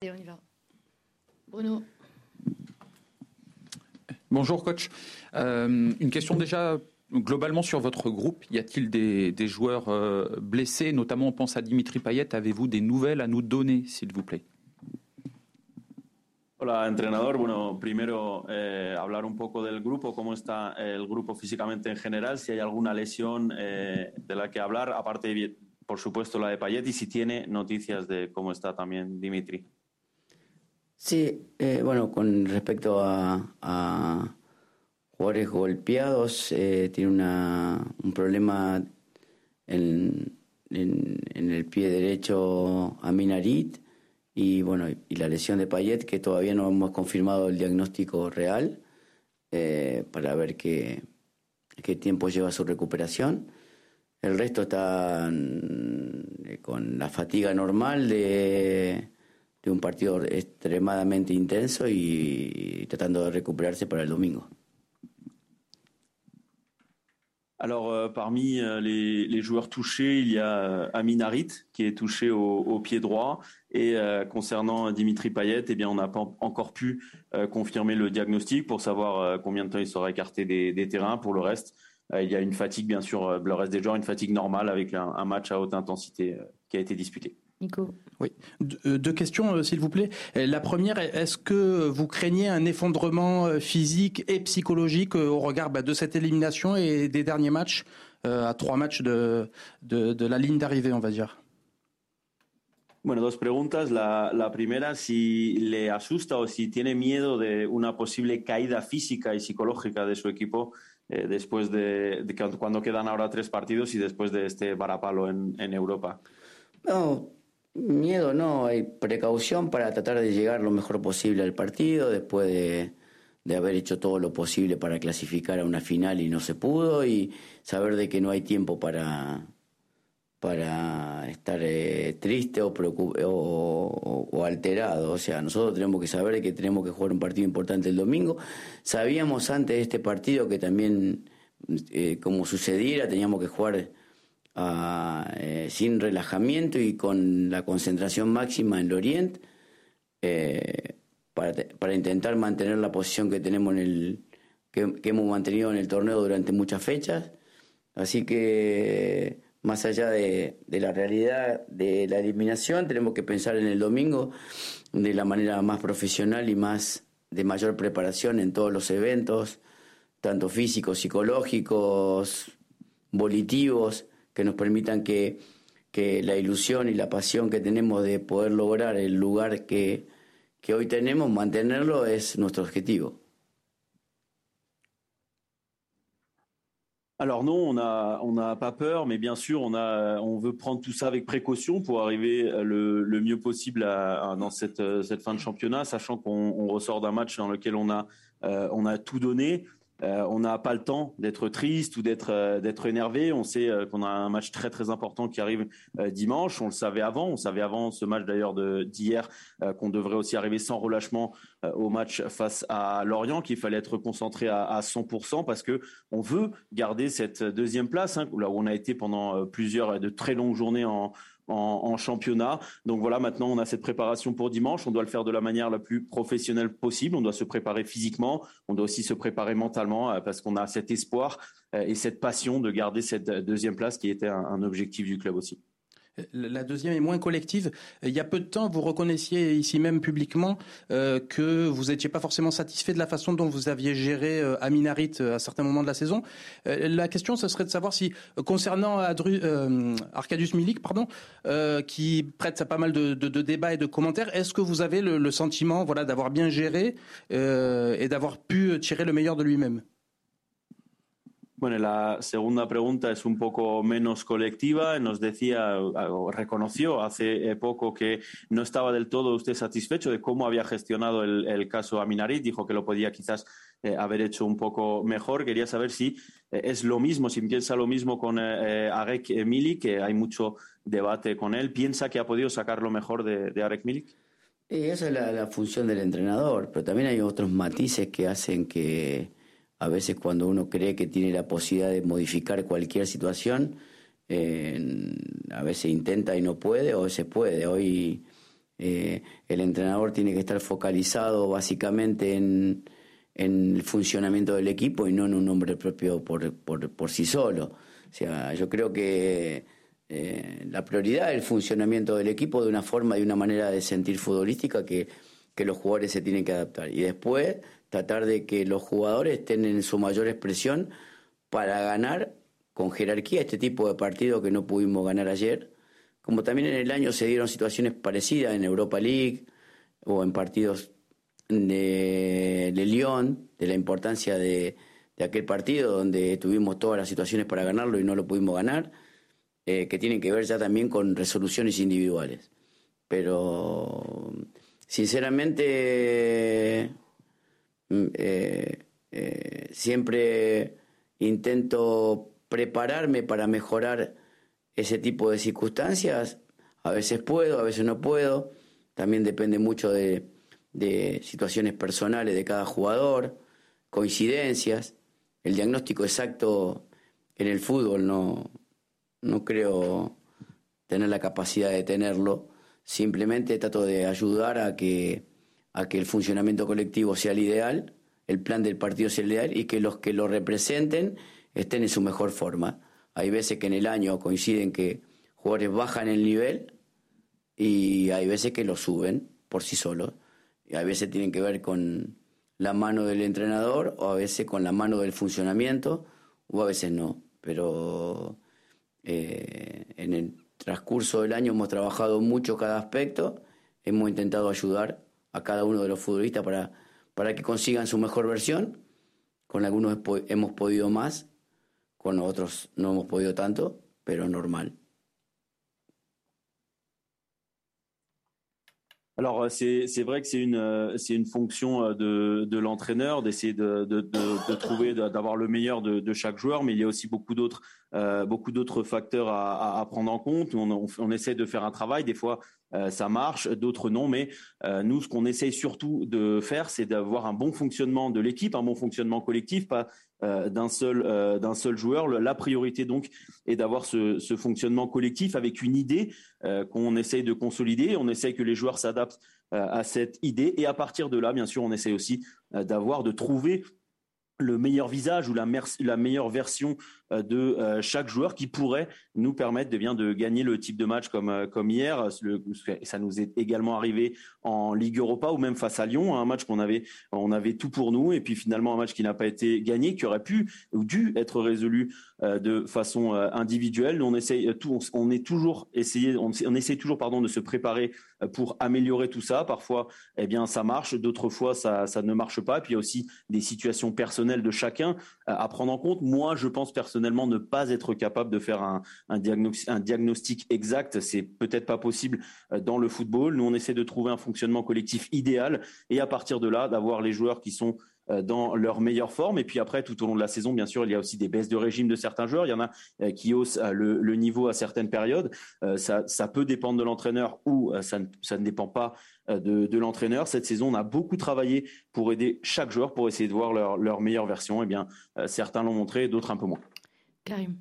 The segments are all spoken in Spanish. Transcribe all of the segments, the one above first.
Et on y va. Bruno. Bonjour coach. Euh, une question déjà globalement sur votre groupe. Y a-t-il des, des, joueurs euh, blessés? Notamment on pense à Dimitri Payet. Avez-vous des nouvelles à nous donner s'il vous plaît? Hola, entrenador. Bueno, primero eh, hablar un poco del grupo, cómo está el grupo físicamente en general, si hay alguna lesión eh, de la que hablar, aparte, por supuesto, la de Payet, y si tiene noticias de cómo está también Dimitri. Sí, eh, bueno, con respecto a, a jugadores golpeados, eh, tiene una, un problema en, en, en, el pie derecho a Minarit y bueno, y la lesión de Payet, que todavía no hemos confirmado el diagnóstico real eh, para ver qué, qué tiempo lleva su recuperación. El resto está mm, con la fatiga normal de, de un partido extremadamente intenso y tratando de recuperarse para el domingo. Alors, euh, parmi euh, les, joueurs touchés, il y a euh, Amin Harit qui est touché au, pied droit. Et concernant Dimitri Payet, eh bien, on n'a pas encore pu confirmer le diagnostic pour savoir combien de temps il sera écarté des, des terrains. Pour le reste, il y a une fatigue, bien sûr, le reste des joueurs, une fatigue normale avec un, un match à haute intensité qui a été disputé. Nico. Oui. Deux questions, s'il vous plaît. La première, est-ce que vous craignez un effondrement physique et psychologique au regard bah, de cette élimination et des derniers matchs, à trois matchs de, de, de la ligne d'arrivée, on va dire? Bueno, dos preguntas. La, la, primera, si le asusta o si tiene miedo de una posible caída física y psicológica de su equipo eh, después de, de, cuando quedan ahora tres partidos y después de este varapalo en, en Europa. No, miedo no, hay precaución para tratar de llegar lo mejor posible al partido después de, de haber hecho todo lo posible para clasificar a una final y no se pudo y saber de que no hay tiempo para para estar eh, triste o, o, o, alterado. O sea, nosotros tenemos que saber que tenemos que jugar un partido importante el domingo. Sabíamos antes de este partido que también, eh, como sucediera, teníamos que jugar eh, sin relajamiento y con la concentración máxima en el Oriente para, para, intentar mantener la posición que tenemos en el que, que hemos mantenido en el torneo durante muchas fechas. Así que más allá de, de, la realidad de la eliminación, tenemos que pensar en el domingo de la manera más profesional y más de mayor preparación en todos los eventos, tanto físicos, psicológicos, volitivos, que nos permitan que, que la ilusión y la pasión que tenemos de poder lograr el lugar que, que hoy tenemos, mantenerlo es nuestro objetivo. Alors non, on n'a on a pas peur, mais bien sûr, on, a, on veut prendre tout ça avec précaution pour arriver le, le mieux possible à, à, dans cette, cette fin de championnat, sachant qu'on ressort d'un match dans lequel on a, euh, on a tout donné. Euh, on n'a pas le temps d'être triste ou d'être euh, d'être énervé. On sait euh, qu'on a un match très très important qui arrive dimanche. On le savait avant. On savait avant ce match d'ailleurs d'hier qu'on devrait aussi arriver sans relâchement au match face à Lorient, qu'il fallait être concentré à, à 100% parce que on veut garder cette deuxième place, hein, là où on a été pendant plusieurs de très longues journées en, en, championnat. Donc voilà, maintenant on a cette préparation pour dimanche. On doit le faire de la manière la plus professionnelle possible. On doit se préparer physiquement. On doit aussi se préparer mentalement euh, parce qu'on a cet espoir euh, et cette passion de garder cette deuxième place qui était un objectif du club aussi. La deuxième est moins collective. Il y a peu de temps, vous reconnaissiez ici même publiquement euh, que vous n'étiez pas forcément satisfait de la façon dont vous aviez géré euh, Aminarit euh, à certains moments de la saison. La question, ce serait de savoir si, concernant Arcadius Milik, pardon, qui prête à pas mal de, débats et de commentaires, est-ce que vous avez le, le sentiment, voilà, d'avoir bien géré et d'avoir pu tirer le meilleur de lui-même? Bueno, la segunda pregunta es un poco menos colectiva. Nos decía, o reconoció hace poco que no estaba del todo usted satisfecho de cómo había gestionado el, el caso Aminarit. Dijo que lo podía quizás eh, haber hecho un poco mejor. Quería saber si eh, es lo mismo, si piensa lo mismo con eh, eh Arek Milik, que hay mucho debate con él. ¿Piensa que ha podido sacar lo mejor de, de Arek Milik? Y esa es la, la función del entrenador, pero también hay otros matices que hacen que a veces cuando uno cree que tiene la posibilidad de modificar cualquier situación, a veces intenta y no puede, o a veces puede. Hoy Eh, el entrenador tiene que estar focalizado básicamente en, el funcionamiento del equipo y no en un nombre propio por, por, sí solo. O sea, yo creo que eh, la prioridad es el funcionamiento del equipo de una forma y una manera de sentir futbolística que, que los jugadores se tienen que adaptar. Y después tratar de que los jugadores estén en su mayor expresión para ganar con jerarquía este tipo de partido que no pudimos ganar ayer como también en el año se dieron situaciones parecidas en Europa League o en partidos de, de Lyon, de la importancia de, aquel partido donde tuvimos todas las situaciones para ganarlo y no lo pudimos ganar, eh, que tienen que ver ya también con resoluciones individuales. Pero sinceramente eh, eh, siempre intento prepararme para mejorar ese tipo de circunstancias. A veces puedo, a veces no puedo. También depende mucho de, situaciones personales de cada jugador, coincidencias. El diagnóstico exacto en el fútbol no, no creo tener la capacidad de tenerlo. Simplemente trato de ayudar a que, a que el funcionamiento colectivo sea el ideal, el plan del partido sea el ideal y que los que lo representen estén en su mejor forma. Hay veces que en el año coinciden que jugadores bajan el nivel y hay veces que lo suben por sí solos. Y a veces tienen que ver con la mano del entrenador o a veces con la mano del funcionamiento o a veces no. Pero eh, en el transcurso del año hemos trabajado mucho cada aspecto, hemos intentado ayudar a cada uno de los futbolistas para, para que consigan su mejor versión. Con algunos hemos podido más con otros no hemos podido tanto, pero normal. Alors euh, c'est vrai que c'est une euh, c'est une fonction euh, de, de l'entraîneur d'essayer de, de, de, trouver d'avoir le meilleur de, chaque joueur, mais il y a aussi beaucoup d'autres beaucoup d'autres facteurs à, à, prendre en compte. On, on, essaie de faire un travail, des fois ça marche, d'autres non, mais nous ce qu'on essaye surtout de faire, c'est d'avoir un bon fonctionnement de l'équipe, un bon fonctionnement collectif, pas euh, d'un seul euh, d'un seul joueur. La priorité donc est d'avoir ce, fonctionnement collectif avec une idée euh, qu'on essaye de consolider. On essaye que les joueurs s'adaptent à cette idée et à partir de là, bien sûr, on essaye aussi d'avoir de trouver le meilleur visage ou la, meilleure version de chaque joueur qui pourrait nous permettre de eh bien de gagner le type de match comme euh, hier. ça nous est également arrivé en Ligue Europa ou même face à Lyon, un match qu'on avait on avait tout pour nous et puis finalement un match qui n'a pas été gagné, qui aurait pu ou dû être résolu de façon individuelle. Nous on essaye tout, on, est toujours essayé, on, essaie toujours pardon de se préparer pour améliorer tout ça. Parfois, eh bien ça marche, d'autres fois ça ça ne marche pas. Et puis il y a aussi des situations personnelles de chacun à prendre en compte. Moi, je pense personnellement ne pas être capable de faire un, un, diagnostic, un diagnostic exact, c'est peut-être pas possible euh, dans le football. Nous, on essaie de trouver un fonctionnement collectif idéal et à partir de là, d'avoir les joueurs qui sont euh, dans leur meilleure forme. Et puis après, tout au long de la saison, bien sûr, il y a aussi des baisses de régime de certains joueurs. Il y en a euh, qui haussent le, niveau à certaines périodes. Ça, peut dépendre de l'entraîneur ou ça ne, dépend pas de, l'entraîneur. Cette saison, on a beaucoup travaillé pour aider chaque joueur pour essayer de voir leur, leur meilleure version. Eh bien, certains l'ont montré, d'autres un peu moins. Karim.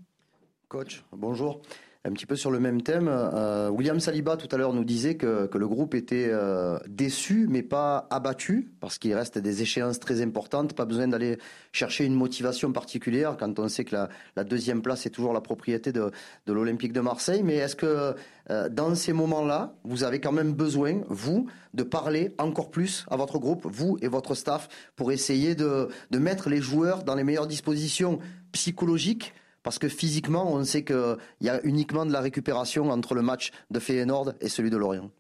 Coach, bonjour. Un petit peu sur le même thème, euh, William Saliba tout à l'heure nous disait que, le groupe était euh, déçu mais pas abattu parce qu'il reste des échéances très importantes, pas besoin d'aller chercher une motivation particulière quand on sait que la, deuxième place est toujours la propriété de, l'Olympique de Marseille. Mais est-ce que euh, dans ces moments-là, vous avez quand même besoin, vous, de parler encore plus à votre groupe, vous et votre staff, pour essayer de mettre les joueurs dans les meilleures dispositions psychologiques parce que physiquement, on sait qu'il y a uniquement de la récupération entre le match de Feyenoord et celui de Lorient.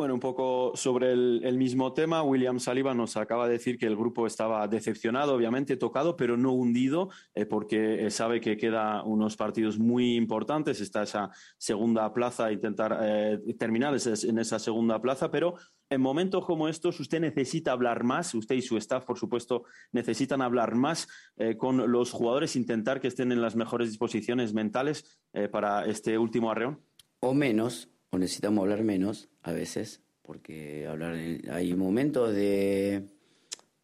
Bueno, un poco sobre el, mismo tema, William Saliba nos acaba de decir que el grupo estaba decepcionado, obviamente tocado, pero no hundido, eh, porque eh, sabe que queda unos partidos muy importantes, está esa segunda plaza, intentar eh, terminar en esa segunda plaza, pero en momentos como estos usted necesita hablar más, usted y su staff, por supuesto, necesitan hablar más con los jugadores, intentar que estén en las mejores disposiciones mentales para este último arreón. O menos, o necesitamos hablar menos a veces, porque hablar hay momentos de,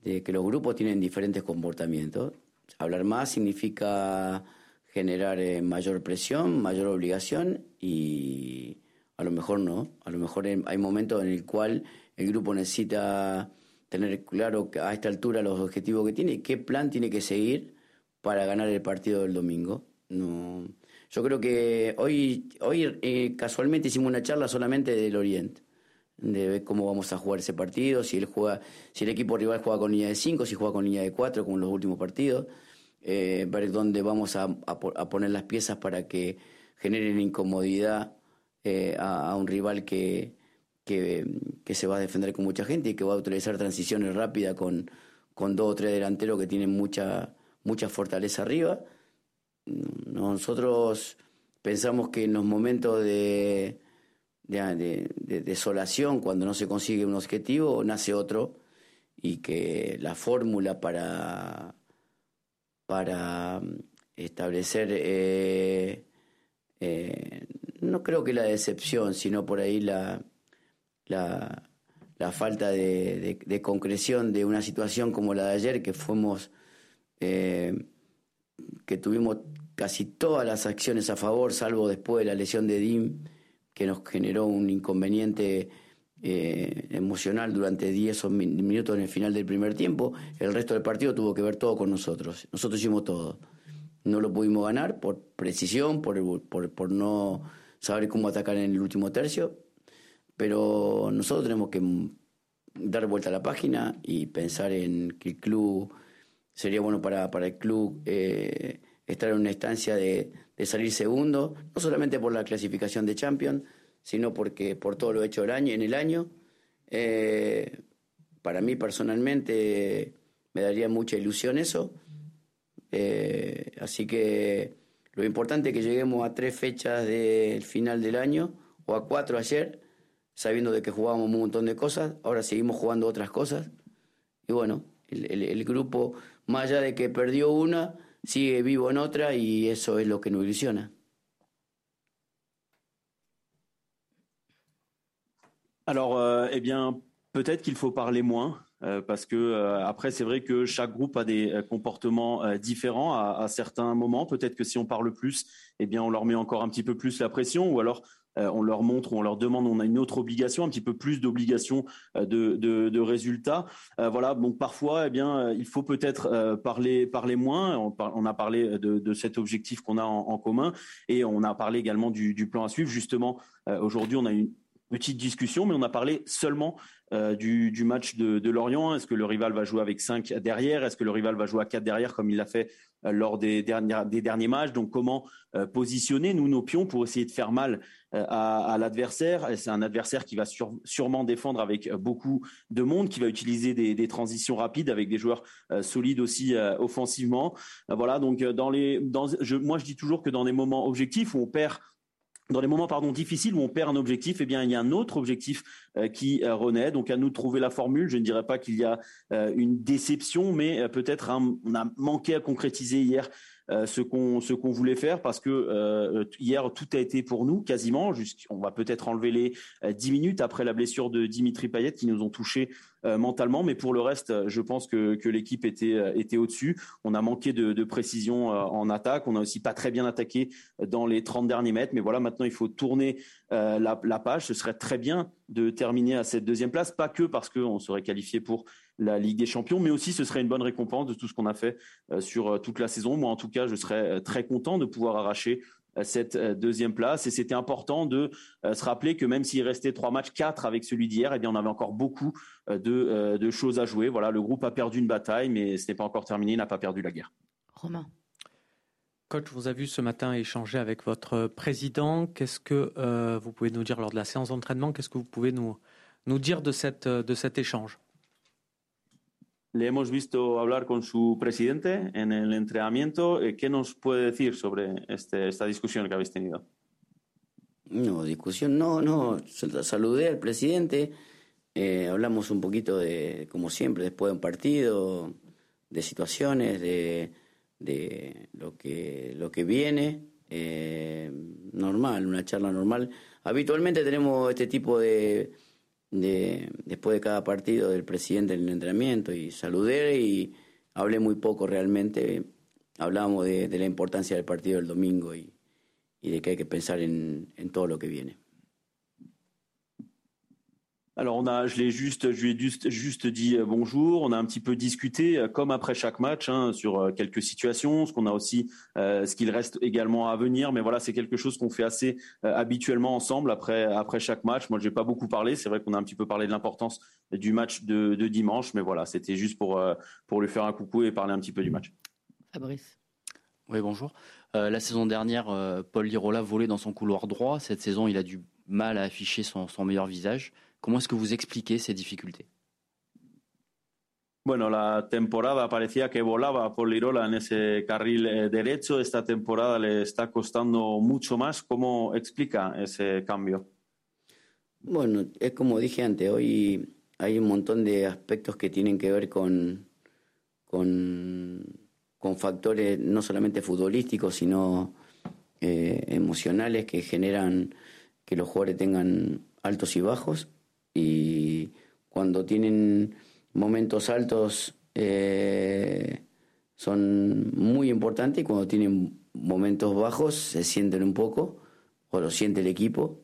que los grupos tienen diferentes comportamientos. Hablar más significa generar eh, mayor presión, mayor obligación y a lo mejor no, a lo mejor hay momentos en el cual el grupo necesita tener claro a esta altura los objetivos que tiene y qué plan tiene que seguir para ganar el partido del domingo. No, yo creo que hoy, hoy eh, casualmente hicimos una charla solamente del Oriente, de ver cómo vamos a jugar ese partido, si él juega, si el equipo rival juega con línea de 5, si juega con línea de 4, como en los últimos partidos, eh, ver dónde vamos a, poner las piezas para que generen incomodidad eh, a, un rival que, que, se va a defender con mucha gente y que va a utilizar transiciones rápidas con, con dos o tres delanteros que tienen mucha, mucha fortaleza arriba. Nosotros pensamos que en los momentos de, de, desolación, cuando no se consigue un objetivo, nace otro y que la fórmula para, para establecer, eh, eh, no creo que la decepción, sino por ahí la, la, falta de, concreción de una situación como la de ayer, que fuimos, eh, que tuvimos casi todas las acciones a favor, salvo después de la lesión de Dim, que nos generó un inconveniente eh, emocional durante 10 minutos en el final del primer tiempo. El resto del partido tuvo que ver todo con nosotros. Nosotros hicimos todo. No lo pudimos ganar por precisión, por, por, no saber cómo atacar en el último tercio, pero nosotros tenemos que dar vuelta a la página y pensar en que el club sería bueno para, para el club eh, estar en una instancia de, salir segundo, no solamente por la clasificación de Champions, sino porque por todo lo hecho el año, en el año. Eh, para mí personalmente me daría mucha ilusión eso. Eh, así que lo importante es que lleguemos a tres fechas del final del año, o a cuatro ayer, sabiendo de que jugábamos un montón de cosas, ahora seguimos jugando otras cosas. Y bueno, el, grupo, más allá de que perdió una, sigue vivo en otra y eso es lo que nos ilusiona. Alors, euh, eh bien, peut-être qu'il faut parler moins, euh, parce que euh, après, c'est vrai que chaque groupe a des comportements différents à, à, certains moments. Peut-être que si on parle plus, eh bien, on leur met encore un petit peu plus la pression, ou alors on leur montre ou on leur demande, on a une autre obligation, un petit peu plus d'obligation euh, de, de, résultats. Euh, voilà, donc parfois, eh bien, il faut peut-être parler, parler moins. On, a parlé de, cet objectif qu'on a en, commun et on a parlé également du, plan à suivre. Justement, aujourd'hui, on a une petite discussion, mais on a parlé seulement du, match de, Lorient. Est-ce que le rival va jouer avec 5 derrière? Est-ce que le rival va jouer à 4 derrière comme il l'a fait lors des derniers, des derniers matchs? Donc comment positionner, nous, nos pions pour essayer de faire mal euh, à, l'adversaire? C'est un adversaire qui va sûrement défendre avec beaucoup de monde, qui va utiliser des, transitions rapides avec des joueurs euh, solides aussi euh, offensivement. voilà, donc dans les, je, moi je dis toujours que dans des moments objectifs où on perd dans les moments pardon difficiles où on perd un objectif, eh bien il y a un autre objectif qui renaît. Donc à nous de trouver la formule. Je ne dirais pas qu'il y a une déception, mais peut-être on a manqué à concrétiser hier euh, ce qu'on ce qu'on voulait faire parce que euh, hier tout a été pour nous quasiment. On va peut-être enlever les 10 euh, minutes après la blessure de Dimitri Payet qui nous ont touchés mentalement, mais pour le reste, je pense que, que l'équipe était était au-dessus. On a manqué de, de précision en attaque. On a aussi pas très bien attaqué dans les 30 derniers mètres. Mais voilà, maintenant il faut tourner la, la page. Ce serait très bien de terminer à cette deuxième place, pas que parce qu'on serait qualifié pour la Ligue des Champions, mais aussi ce serait une bonne récompense de tout ce qu'on a fait euh, sur euh, toute la saison. Moi, en tout cas, je serais euh, très content de pouvoir arracher cette deuxième place. Et c'était important de se rappeler que même s'il restait trois matchs, quatre avec celui d'hier, eh bien, on avait encore beaucoup de, de, choses à jouer. Voilà, le groupe a perdu une bataille, mais ce n'est pas encore terminé, il n'a pas perdu la guerre. Romain. Coach, vous avez vu ce matin échanger avec votre président. Qu'est-ce que vous pouvez nous dire lors de la séance d'entraînement? Qu'est-ce que vous pouvez nous, nous dire de, cette, de cet échange? Le hemos visto hablar con su presidente en el entrenamiento. Eh, ¿Qué nos puede decir sobre este, esta discusión que habéis tenido? No, discusión no, no. Saludé al presidente, eh, hablamos un poquito de, como siempre, después de un partido, de situaciones, de, de lo, que, lo que viene. Eh, normal, una charla normal. Habitualmente tenemos este tipo de de, después de cada partido del presidente en el entrenamiento y saludé y hablé muy poco realmente. Hablábamos de, de la importancia del partido del domingo y, de que hay que pensar en, en todo lo que viene. Alors on a, je l'ai juste, je lui ai juste, juste dit euh, bonjour. On a un petit peu discuté, euh, comme après chaque match, hein, sur euh, quelques situations, ce qu'on a aussi, ce qu'il reste également à venir. Mais voilà, c'est quelque chose qu'on fait assez habituellement ensemble après après chaque match. Moi, j'ai pas beaucoup parlé. C'est vrai qu'on a un petit peu parlé de l'importance du match de, de, dimanche, mais voilà, c'était juste pour pour lui faire un coucou et parler un petit peu du match. Fabrice. Oui, bonjour. la saison dernière, Paul Lirola volait dans son couloir droit. Cette saison, il a du mal à afficher son, son meilleur visage. ¿Cómo es que vous expliquez ces difficultés Bueno, la temporada parecía que volaba por Lirola en ese carril eh, derecho. Esta temporada le está costando mucho más. ¿Cómo explica ese cambio? Bueno, es como dije antes, hoy hay un montón de aspectos que tienen que ver con, con, factores no solamente futbolísticos, sino eh, emocionales que generan que los jugadores tengan altos y bajos y cuando tienen momentos altos eh, son muy importantes y cuando tienen momentos bajos se sienten un poco o lo siente el equipo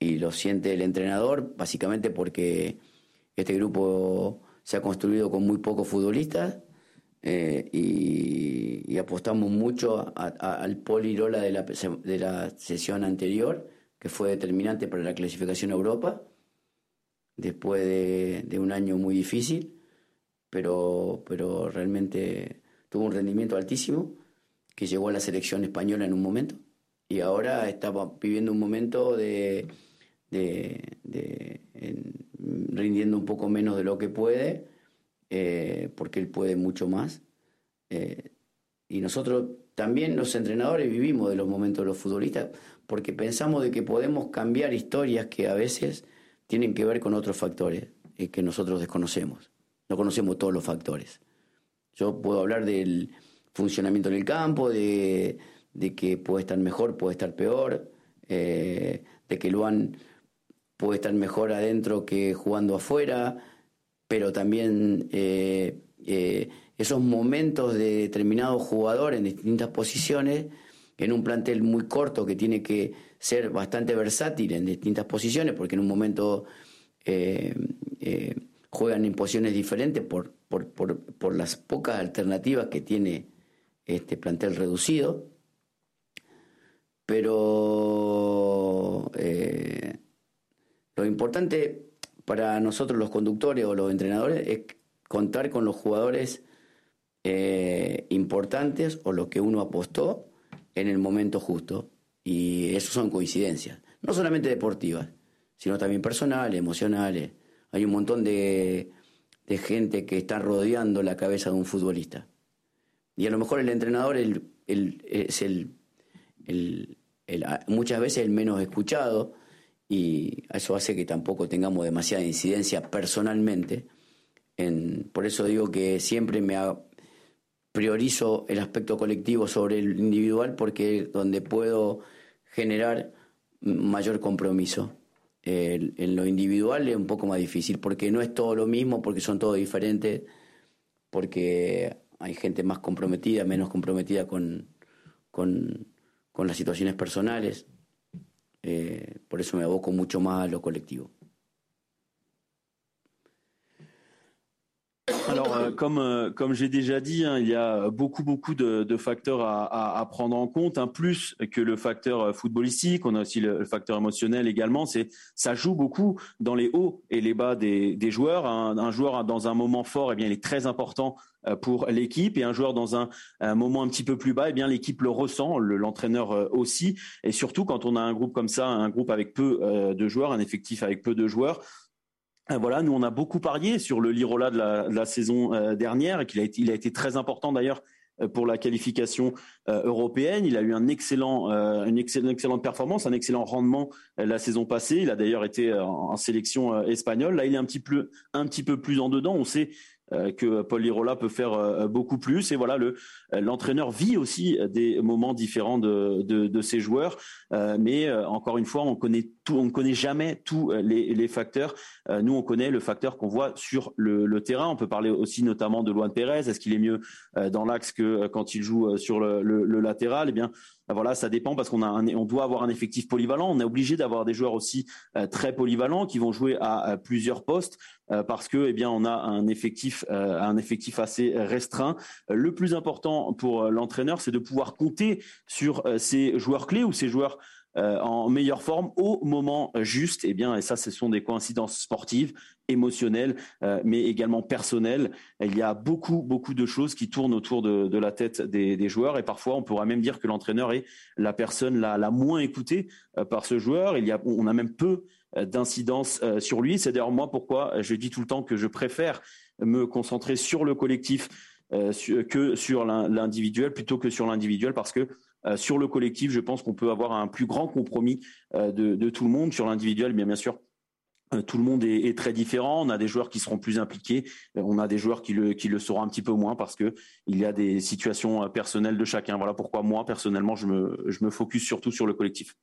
y lo siente el entrenador básicamente porque este grupo se ha construido con muy pocos futbolistas eh, y, apostamos mucho al polirola de la, de la sesión anterior que fue determinante para la clasificación a Europa después de, un año muy difícil, pero, pero realmente tuvo un rendimiento altísimo que llegó a la selección española en un momento y ahora estaba viviendo un momento de, rindiendo un poco menos de lo que puede, eh, porque él puede mucho más. Eh, y nosotros también los entrenadores vivimos de los momentos de los futbolistas porque pensamos de que podemos cambiar historias que a veces tienen que ver con otros factores eh, que nosotros desconocemos. No conocemos todos los factores. Yo puedo hablar del funcionamiento en el campo, de, que puede estar mejor, puede estar peor, eh, de que Luan puede estar mejor adentro que jugando afuera, pero también eh, esos momentos de determinado jugador en distintas posiciones, en un plantel muy corto que tiene que ser bastante versátil en distintas posiciones, porque en un momento eh, eh, juegan en posiciones diferentes por, por, las pocas alternativas que tiene este plantel reducido. Pero eh, lo importante para nosotros los conductores o los entrenadores es contar con los jugadores importantes o los que uno apostó en el momento justo. Y eso son coincidencias, no solamente deportivas, sino también personales, emocionales. Hay un montón de, gente que está rodeando la cabeza de un futbolista. Y a lo mejor el entrenador es el, muchas veces el menos escuchado y eso hace que tampoco tengamos demasiada incidencia personalmente. por eso digo que siempre me priorizo el aspecto colectivo sobre el individual porque donde puedo generar mayor compromiso. en lo individual es un poco más difícil porque no es todo lo mismo, porque son todos diferentes, porque hay gente más comprometida, menos comprometida con, con, las situaciones personales. Eh, por eso me aboco mucho más a lo colectivo. Alors, euh, comme euh, comme j'ai déjà dit, hein, il y a beaucoup beaucoup de, facteurs à, à, prendre en compte, hein, plus que le facteur euh, footballistique. On a aussi le, facteur émotionnel également. C'est ça joue beaucoup dans les hauts et les bas des, des joueurs. Un, joueur dans un moment fort, eh bien, il est très important pour l'équipe et un joueur dans un, moment un petit peu plus bas, eh bien l'équipe le ressent, l'entraîneur aussi et surtout quand on a un groupe comme ça, un groupe avec peu de joueurs, un effectif avec peu de joueurs, euh, voilà, nous on a beaucoup parié sur le Lirola de la, de la saison euh, dernière et qu'il a été, il a été très important d'ailleurs euh, pour la qualification européenne. Il a eu un excellent, une excellente, excellente performance, un excellent rendement la saison passée. Il a d'ailleurs été en, sélection espagnole. Là, il est un petit peu, un petit peu plus en dedans. On sait que Paul Lirola peut faire beaucoup plus. Et voilà, le l'entraîneur vit aussi des moments différents de, de, de ses joueurs. mais encore une fois, on connaît tout, on ne connaît jamais tous les, les facteurs. nous, on connaît le facteur qu'on voit sur le, le, terrain. On peut parler aussi notamment de Luan Pérez. Est-ce qu'il est mieux dans l'axe que quand il joue sur le, le latéral? Eh bien, voilà, ça dépend parce qu'on a on doit avoir un effectif polyvalent. On est obligé d'avoir des joueurs aussi euh, très polyvalents qui vont jouer à, plusieurs postes euh, parce que, eh bien, on a un effectif, euh, un effectif assez restreint. Le plus important pour l'entraîneur, c'est de pouvoir compter sur ces joueurs clés ou ces joueurs euh, en meilleure forme au moment juste. Et eh bien, et ça, ce sont des coïncidences sportives, émotionnelles, euh, mais également personnelles. Il y a beaucoup, beaucoup de choses qui tournent autour de, la tête des, joueurs. Et parfois, on pourra même dire que l'entraîneur est la personne la, la moins écoutée euh, par ce joueur. Il y a, on a même peu d'incidence sur lui. C'est d'ailleurs moi pourquoi je dis tout le temps que je préfère me concentrer sur le collectif que sur l'individuel plutôt que sur l'individuel parce que sur le collectif, je pense qu'on peut avoir un plus grand compromis euh, de, tout le monde. Sur l'individuel, bien, bien sûr, euh, tout le monde est, très différent. On a des joueurs qui seront plus impliqués, on a des joueurs qui le, qui le seront un petit peu moins parce que il y a des situations personnelles de chacun. Voilà pourquoi moi, personnellement, je me, je me focus surtout sur le collectif.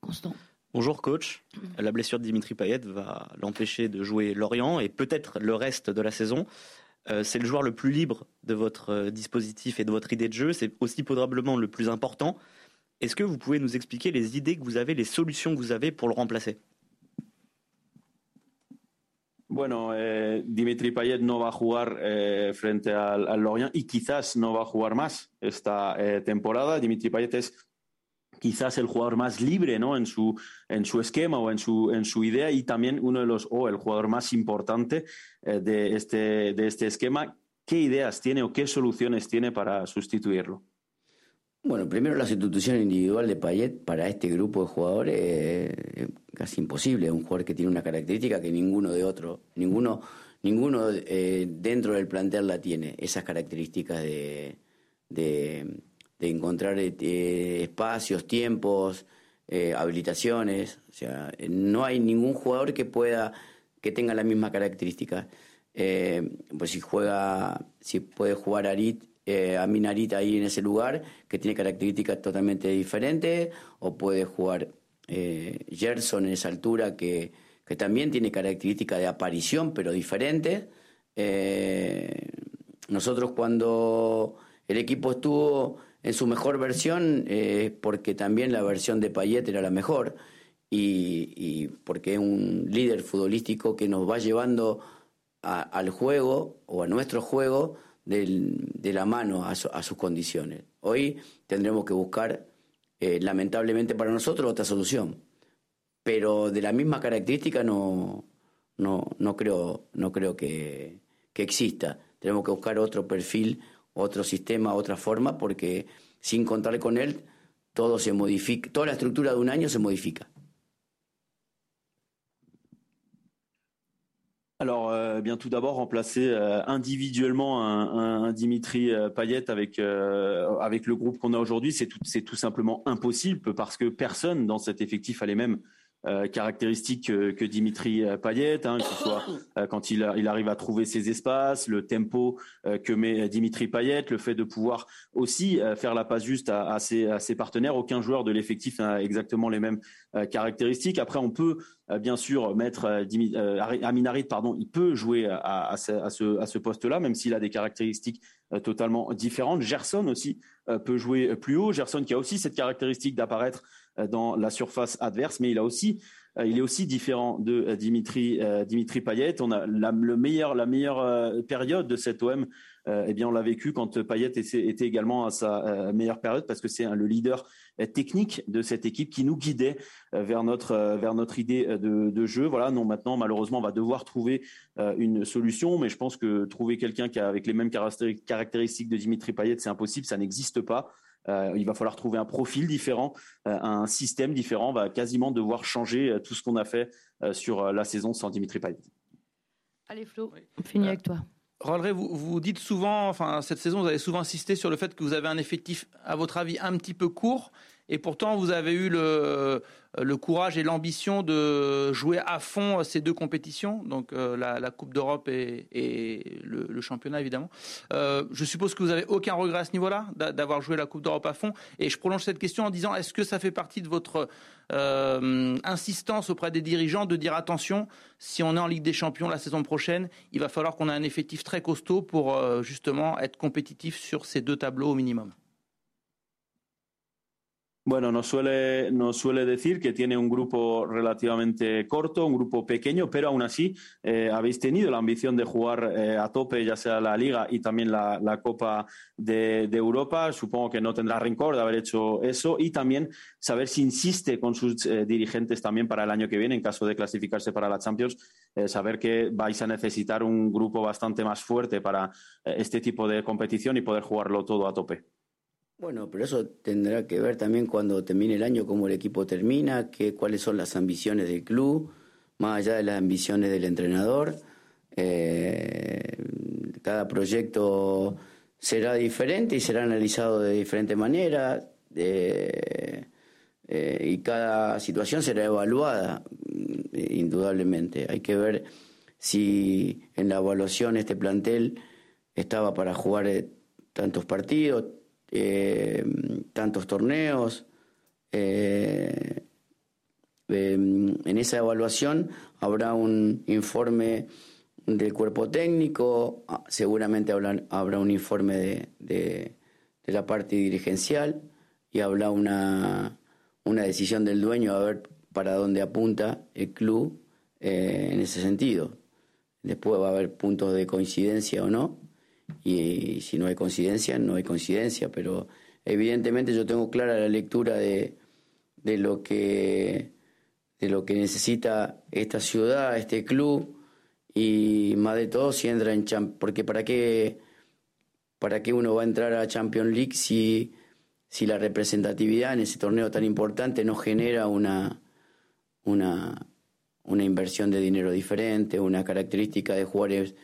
Constant. Bonjour coach. La blessure de Dimitri Payet va l'empêcher de jouer Lorient et peut-être le reste de la saison. Euh, c'est le joueur le plus libre de votre euh, dispositif et de votre idée de jeu. C'est aussi probablement le plus important. Est-ce que vous pouvez nous expliquer les idées que vous avez, les solutions que vous avez pour le remplacer? Bueno, eh, Dimitri Payet no va a jugar eh, frente al, al, Lorient y quizás no va a jugar más esta eh, temporada. Dimitri Payet es quizás el jugador más libre ¿no? en, su, en su esquema o en su, en su idea y también uno de los, o el jugador más importante eh, de, este, de este esquema. ¿Qué ideas tiene o qué soluciones tiene para sustituirlo? Bueno, primero la sustitución individual de Payet para este grupo de jugadores es casi imposible. Un jugador que tiene una característica que ninguno de otro, ninguno, ninguno eh, dentro del plantel la tiene. Esas características de, de de encontrar eh, espacios, tiempos, eh, habilitaciones. O sea, no hay ningún jugador que pueda, que tenga la misma característica. Eh, pues si juega, si puede jugar Arit, a Minarit ahí en ese lugar, que tiene características totalmente diferentes, o puede jugar Gerson en esa altura, que, que también tiene características de aparición, pero diferentes. nosotros cuando el equipo estuvo en su mejor versión, eh, porque también la versión de Payet era la mejor, y, porque es un líder futbolístico que nos va llevando al juego o a nuestro juego de la mano a, sus condiciones. Hoy tendremos que buscar, eh, lamentablemente para nosotros, otra solución, pero de la misma característica no, no, no creo, no creo que, que exista. Tenemos que buscar otro perfil otro sistema, otra forma, porque sin contar con él, todo se modifica, toda la estructura de un año se modifica. Alors, euh, bien tout d'abord, remplacer euh, individuellement un, un, Dimitri euh, Payet avec avec le groupe qu'on a aujourd'hui, c'est tout, tout simplement impossible parce que personne dans cet effectif a les mêmes euh, caractéristiques que, Dimitri euh, Payet, hein, que ce soit euh, quand il, arrive à trouver ses espaces, le tempo que met Dimitri Payet, le fait de pouvoir aussi faire la passe juste à, ses, partenaires. Aucun joueur de l'effectif n'a exactement les mêmes caractéristiques. Après, on peut bien sûr mettre Aminarit, pardon, il peut jouer à, ce, poste-là, même s'il a des caractéristiques totalement différentes. Gerson aussi peut jouer plus haut. Gerson qui a aussi cette caractéristique d'apparaître euh, dans la surface adverse, mais il euh, est aussi différent de euh, Dimitri Dimitri Payet. On a la, le meilleur la meilleure période de cet OM. eh bien, on l'a vécu quand Payet était, également à sa meilleure période parce que c'est le leader technique de cette équipe qui nous guidait vers notre vers notre idée de, de, jeu. Voilà. Non, maintenant, malheureusement, on va devoir trouver une solution, mais je pense que trouver quelqu'un qui a avec les mêmes caractéristiques de Dimitri Payet, c'est impossible. Ça n'existe pas. Euh, il va falloir trouver un profil différent, euh, un système différent. On va quasiment devoir changer euh, tout ce qu'on a fait sur la saison sans Dimitri Payet. Allez Flo, on finit avec toi. Rolleray, vous, vous dites souvent, enfin cette saison, vous avez souvent insisté sur le fait que vous avez un effectif, à votre avis, un petit peu court. Et pourtant, vous avez eu le, le courage et l'ambition de jouer à fond ces deux compétitions, donc euh, la, Coupe d'Europe et, le, championnat évidemment. Euh, je suppose que vous n'avez aucun regret à ce niveau-là, d'avoir joué la Coupe d'Europe à fond. Et je prolonge cette question en disant, est-ce que ça fait partie de votre euh, insistance auprès des dirigeants de dire attention, si on est en Ligue des Champions la saison prochaine, il va falloir qu'on ait un effectif très costaud pour justement être compétitif sur ces deux tableaux au minimum? Bueno, nos suele, nos suele decir que tiene un grupo relativamente corto, un grupo pequeño, pero aún así eh, habéis tenido la ambición de jugar eh, a tope, ya sea la Liga y también la, Copa de, Europa. Supongo que no tendrá rencor de haber hecho eso y también saber si insiste con sus eh, dirigentes también para el año que viene, en caso de clasificarse para la Champions, saber que vais a necesitar un grupo bastante más fuerte para este tipo de competición y poder jugarlo todo a tope. Bueno, pero eso tendrá que ver también cuando termine el año, cómo el equipo termina, qué, cuáles son las ambiciones del club, más allá de las ambiciones del entrenador. Eh, cada proyecto será diferente y será analizado de diferente manera eh, y cada situación será evaluada indudablemente. Hay que ver si en la evaluación este plantel estaba para jugar eh, tantos partidos, eh, tantos torneos. Eh, em, en esa evaluación habrá un informe del cuerpo técnico, ah, seguramente habrá, un informe de, la parte dirigencial y habrá una, una decisión del dueño a ver para dónde apunta el club eh, en ese sentido. Después va a haber puntos de coincidencia o no, y si no hay coincidencia, no hay coincidencia, pero evidentemente yo tengo clara la lectura de, de lo que de lo que necesita esta ciudad, este club. Y más de todo si entra en porque para qué para qué uno va a entrar a Champions League si si la representatividad en ese torneo tan importante no genera una una una inversión de dinero diferente, una característica de jugadores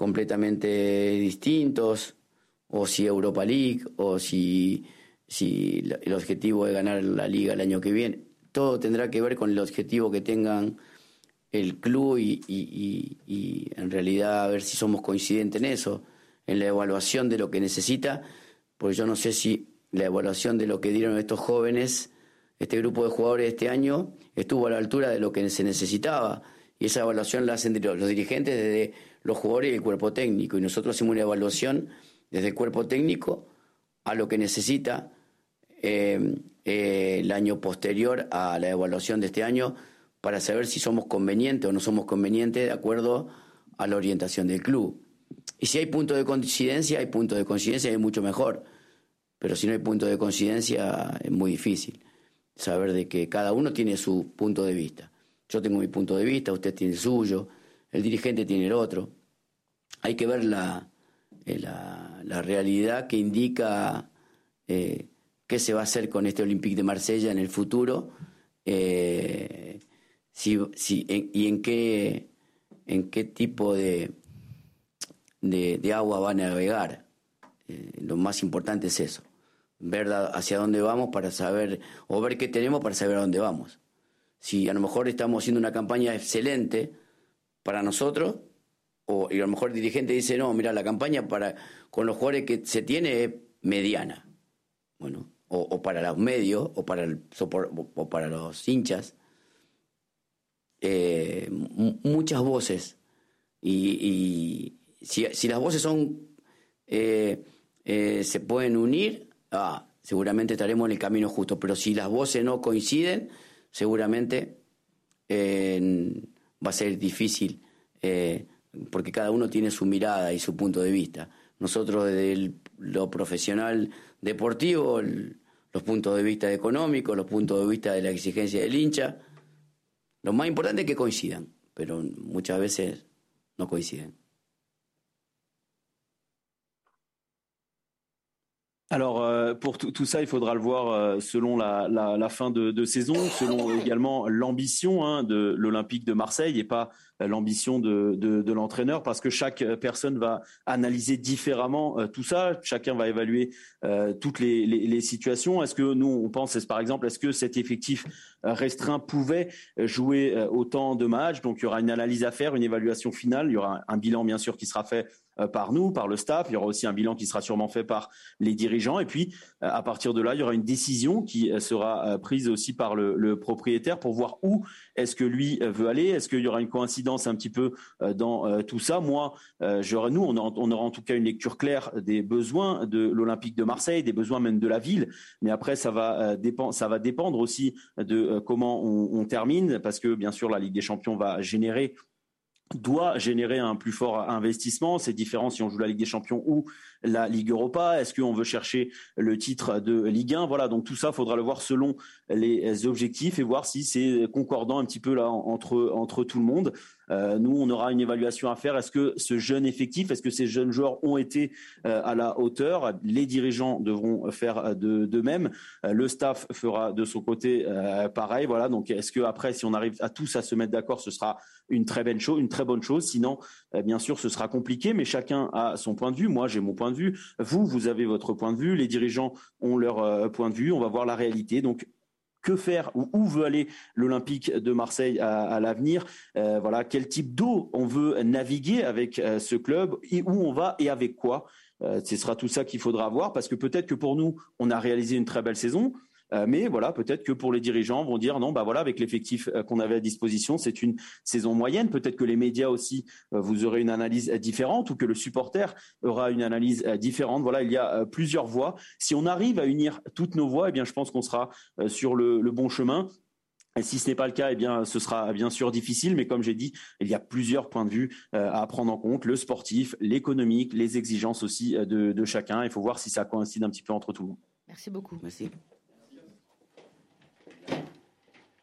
completamente distintos, o si Europa League, o si, si el objetivo es ganar la liga el año que viene. Todo tendrá que ver con el objetivo que tengan el club y, y, en realidad a ver si somos coincidentes en eso, en la evaluación de lo que necesita, porque yo no sé si la evaluación de lo que dieron estos jóvenes, este grupo de jugadores este año, estuvo a la altura de lo que se necesitaba. Y esa evaluación la hacen los dirigentes desde los jugadores y el cuerpo técnico. Y nosotros hacemos una evaluación desde el cuerpo técnico a lo que necesita eh, eh, el año posterior a la evaluación de este año para saber si somos convenientes o no somos convenientes de acuerdo a la orientación del club. Y si hay puntos de coincidencia, hay puntos de coincidencia y es mucho mejor. Pero si no hay puntos de coincidencia, es muy difícil saber de que cada uno tiene su punto de vista. Yo tengo mi punto de vista, usted tiene el suyo, el dirigente tiene el otro. Hay que ver la, eh, la, realidad que indica eh, qué se va a hacer con este Olympique de Marsella en el futuro eh, si, y en qué, en qué tipo de, de, agua va a navegar. lo más importante es eso, ver hacia dónde vamos para saber, o ver qué tenemos para saber a dónde vamos. Si a lo mejor estamos haciendo una campaña excelente, para nosotros, o, y a lo mejor el dirigente dice, no, mira, la campaña para con los jugadores que se tiene es mediana. Bueno, o, para los medios, o para, el, o para los hinchas. Eh, muchas voces. Y, si, si, las voces son eh, eh, se pueden unir, ah, seguramente estaremos en el camino justo. Pero si las voces no coinciden, seguramente va a ser difícil eh, porque cada uno tiene su mirada y su punto de vista. Nosotros desde lo profesional deportivo, los puntos de vista económicos, los puntos de vista de la exigencia del hincha, lo más importante es que coincidan, pero muchas veces no coinciden. Alors euh, pour tout, ça, il faudra le voir euh, selon la, fin de, saison, selon également l'ambition hein, de l'Olympique de Marseille et pas l'ambition de, l'entraîneur, parce que chaque personne va analyser différemment tout ça. Chacun va évaluer toutes les, situations. Est-ce que nous, on pense, par exemple, est-ce que cet effectif restreint pouvait jouer autant de matchs? Donc il y aura une analyse à faire, une évaluation finale. Il y aura un bilan bien sûr qui sera fait euh, par nous, par le staff. Il y aura aussi un bilan qui sera sûrement fait par les dirigeants. Et puis, euh, à partir de là, il y aura une décision qui euh, sera prise aussi par le, propriétaire pour voir où est-ce que lui veut aller. Est-ce qu'il y aura une coïncidence un petit peu dans tout ça Moi, nous, on aura, on aura, en tout cas une lecture claire des besoins de l'Olympique de Marseille, des besoins même de la ville. Mais après, ça va, dépendre, ça va dépendre aussi de comment on termine, parce que bien sûr, la Ligue des Champions va générer doit générer un plus fort investissement. C'est différent si on joue la Ligue des Champions ou la Ligue Europa. Est-ce qu'on veut chercher le titre de Ligue 1 Voilà, donc tout ça, faudra le voir selon les objectifs et voir si c'est concordant un petit peu là entre entre tout le monde. Euh, nous, on aura une évaluation à faire. Est-ce que ce jeune effectif, est-ce que ces jeunes joueurs ont été euh, à la hauteur? Les dirigeants devront faire de, de même. Euh, le staff fera de son côté pareil. Voilà. Donc, est-ce que après, si on arrive à tous à se mettre d'accord, ce sera une très chose, une très bonne chose? Sinon, bien sûr, ce sera compliqué. Mais chacun a son point de vue. Moi, j'ai mon point de vue. Vous, vous avez votre point de vue. Les dirigeants ont leur point de vue. On va voir la réalité. Donc, que faire ou où veut aller l'Olympique de Marseille à, l'avenir. Euh, voilà, quel type d'eau on veut naviguer avec euh, ce club et où on va et avec quoi. Euh, ce sera tout ça qu'il faudra voir parce que peut-être que pour nous, on a réalisé une très belle saison. Euh, mais voilà, peut-être que pour les dirigeants vont dire non, bah voilà, avec l'effectif euh, qu'on avait à disposition, c'est une saison moyenne. Peut-être que les médias aussi, euh, vous aurez une analyse différente ou que le supporter aura une analyse différente. Voilà, il y a plusieurs voies. Si on arrive à unir toutes nos voix, eh bien, je pense qu'on sera sur le, bon chemin. Et si ce n'est pas le cas, eh bien, ce sera bien sûr difficile, mais comme j'ai dit, il y a plusieurs points de vue à prendre en compte le sportif, l'économique, les exigences aussi de, de chacun. Il faut voir si ça coïncide un petit peu entre tout le monde. Merci beaucoup. Merci.